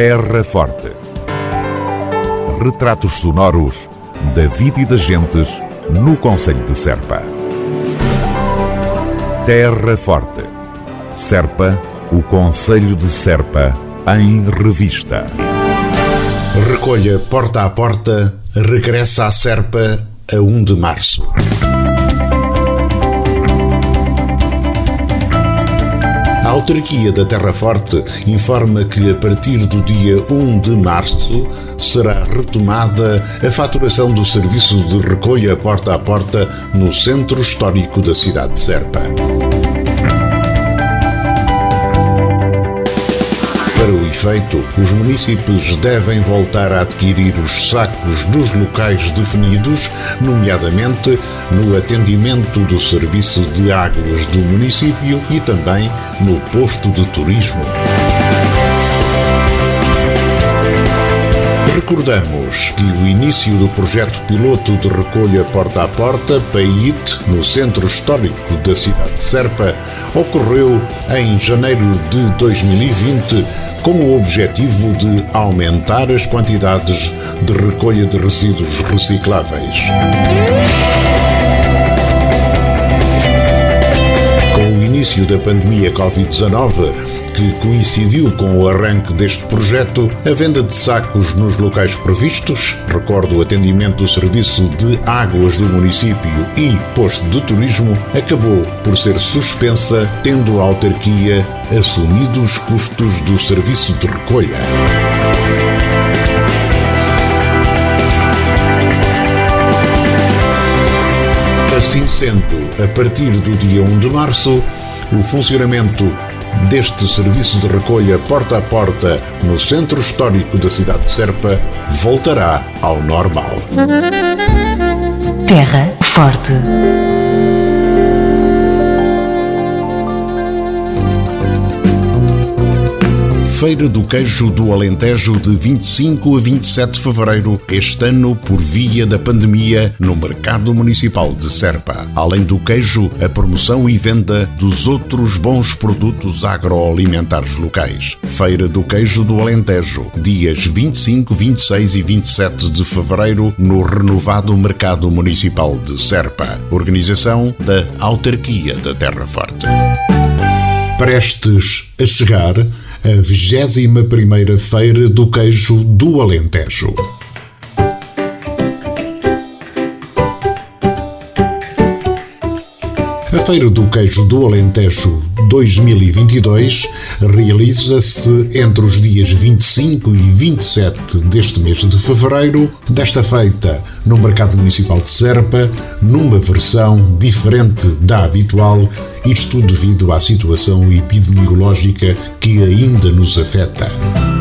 Terra Forte. Retratos sonoros da vida e das gentes no Conselho de Serpa. Terra Forte. Serpa, o Conselho de Serpa, em revista. Recolha porta a porta, regressa à Serpa a 1 de março. Autarquia da Terra Forte informa que a partir do dia 1 de março será retomada a faturação do serviço de recolha porta a porta no centro histórico da cidade de Serpa. Efeito, os municípios devem voltar a adquirir os sacos nos locais definidos, nomeadamente no atendimento do serviço de águas do município e também no posto de turismo. Recordamos que o início do projeto piloto de recolha porta a porta, PAIT, no centro histórico da cidade de Serpa, ocorreu em janeiro de 2020 com o objetivo de aumentar as quantidades de recolha de resíduos recicláveis. Início da pandemia Covid-19, que coincidiu com o arranque deste projeto, a venda de sacos nos locais previstos, recordo o atendimento do serviço de águas do município e posto de turismo, acabou por ser suspensa, tendo a autarquia assumido os custos do serviço de recolha. Assim sendo, a partir do dia 1 de março, o funcionamento deste serviço de recolha porta a porta no centro histórico da cidade de Serpa voltará ao normal. Terra Forte. Feira do Queijo do Alentejo de 25 a 27 de fevereiro, este ano por via da pandemia, no Mercado Municipal de Serpa. Além do queijo, a promoção e venda dos outros bons produtos agroalimentares locais. Feira do Queijo do Alentejo, dias 25, 26 e 27 de fevereiro, no renovado Mercado Municipal de Serpa. Organização da Autarquia da Terra Forte. Prestes a chegar, a 21ª Feira do Queijo do Alentejo. A Feira do Queijo do Alentejo 2022 realiza-se entre os dias 25 e 27 deste mês de fevereiro, desta feita no Mercado Municipal de Serpa, numa versão diferente da habitual, isto devido à situação epidemiológica que ainda nos afeta.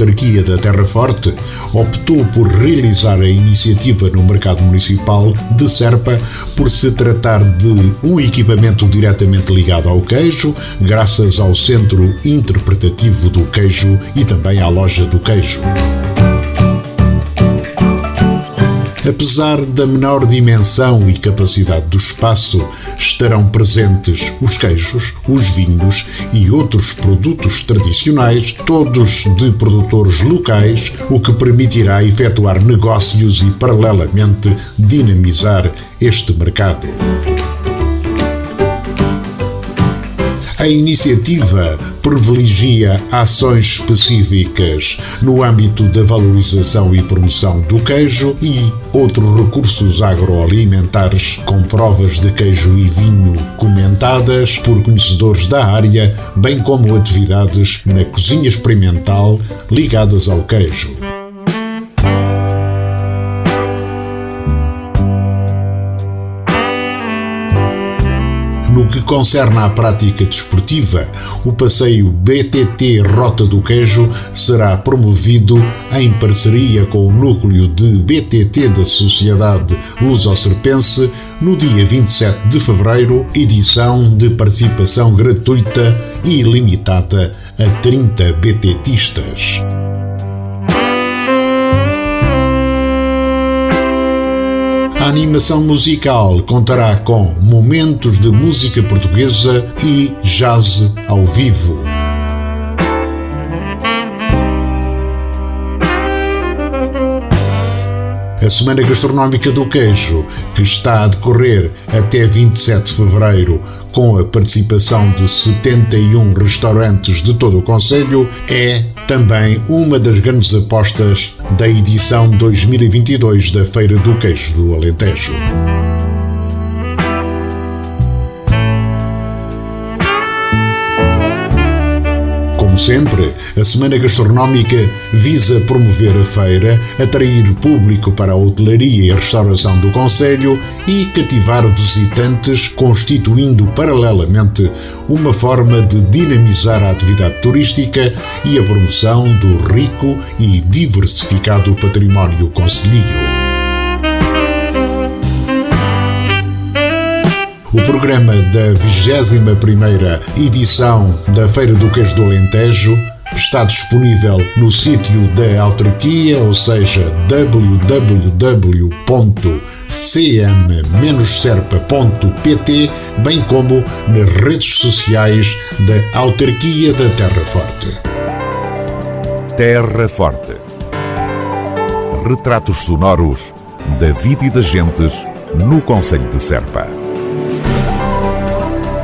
Autarquia da Terra Forte optou por realizar a iniciativa no mercado municipal de Serpa por se tratar de um equipamento diretamente ligado ao queijo, graças ao Centro Interpretativo do Queijo e também à Loja do Queijo. Apesar da menor dimensão e capacidade do espaço, estarão presentes os queijos, os vinhos e outros produtos tradicionais, todos de produtores locais, o que permitirá efetuar negócios e, paralelamente, dinamizar este mercado. A iniciativa privilegia ações específicas no âmbito da valorização e promoção do queijo e outros recursos agroalimentares, com provas de queijo e vinho comentadas por conhecedores da área, bem como atividades na cozinha experimental ligadas ao queijo. Que concerne à prática desportiva, o passeio BTT Rota do Queijo será promovido em parceria com o núcleo de BTT da Sociedade Luso-Serpense no dia 27 de fevereiro, edição de participação gratuita e limitada a 30 BTTistas. A animação musical contará com momentos de música portuguesa e jazz ao vivo. a Semana Gastronómica do Queijo, que está a decorrer até 27 de fevereiro, com a participação de 71 restaurantes de todo o Conselho, é também uma das grandes apostas da edição 2022 da Feira do Queijo do Alentejo. Sempre, a Semana Gastronómica visa promover a feira, atrair público para a hotelaria e a restauração do Conselho e cativar visitantes, constituindo paralelamente uma forma de dinamizar a atividade turística e a promoção do rico e diversificado património concelhio. O programa da 21ª edição da Feira do Queijo do Alentejo está disponível no sítio da autarquia, ou seja, www.cm-serpa.pt, bem como nas redes sociais da autarquia da Terra Forte. Terra Forte. Retratos sonoros da vida e das gentes no Conselho de Serpa.